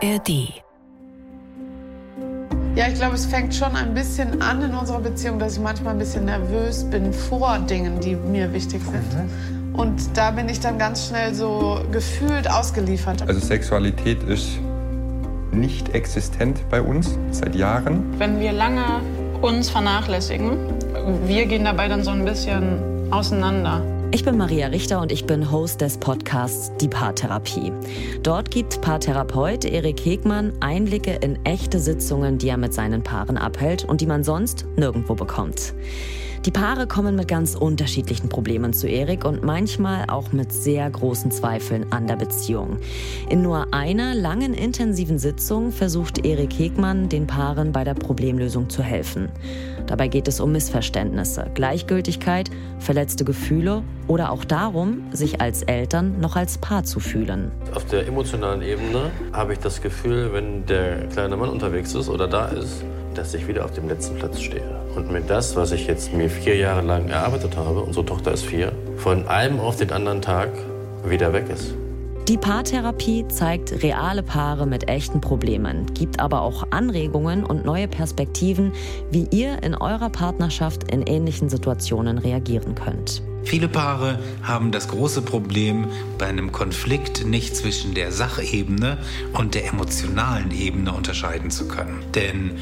ARD. Ja, ich glaube, es fängt schon ein bisschen an in unserer Beziehung, dass ich manchmal ein bisschen nervös bin vor Dingen, die mir wichtig sind. Und da bin ich dann ganz schnell so gefühlt ausgeliefert. Also Sexualität ist nicht existent bei uns seit Jahren. Wenn wir lange uns vernachlässigen, wir gehen dabei dann so ein bisschen auseinander. Ich bin Maria Richter und ich bin Host des Podcasts Die Paartherapie. Dort gibt Paartherapeut Erik Hegmann Einblicke in echte Sitzungen, die er mit seinen Paaren abhält und die man sonst nirgendwo bekommt. Die Paare kommen mit ganz unterschiedlichen Problemen zu Erik und manchmal auch mit sehr großen Zweifeln an der Beziehung. In nur einer langen intensiven Sitzung versucht Erik Hegmann den Paaren bei der Problemlösung zu helfen. Dabei geht es um Missverständnisse, Gleichgültigkeit, verletzte Gefühle oder auch darum, sich als Eltern noch als Paar zu fühlen. Auf der emotionalen Ebene habe ich das Gefühl, wenn der kleine Mann unterwegs ist oder da ist, dass ich wieder auf dem letzten Platz stehe. Und mit das, was ich jetzt mir vier Jahre lang erarbeitet habe, unsere Tochter ist vier, von einem auf den anderen Tag wieder weg ist. Die Paartherapie zeigt reale Paare mit echten Problemen, gibt aber auch Anregungen und neue Perspektiven, wie ihr in eurer Partnerschaft in ähnlichen Situationen reagieren könnt. Viele Paare haben das große Problem, bei einem Konflikt nicht zwischen der Sachebene und der emotionalen Ebene unterscheiden zu können. Denn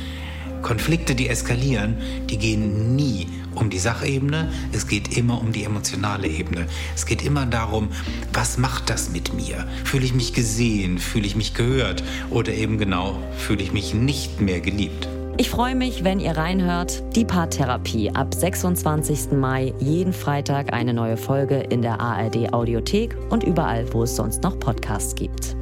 Konflikte, die eskalieren, die gehen nie um die Sachebene, es geht immer um die emotionale Ebene. Es geht immer darum, was macht das mit mir? Fühle ich mich gesehen? Fühle ich mich gehört? Oder eben genau, fühle ich mich nicht mehr geliebt? Ich freue mich, wenn ihr reinhört. Die Paartherapie ab 26. Mai, jeden Freitag eine neue Folge in der ARD Audiothek und überall, wo es sonst noch Podcasts gibt.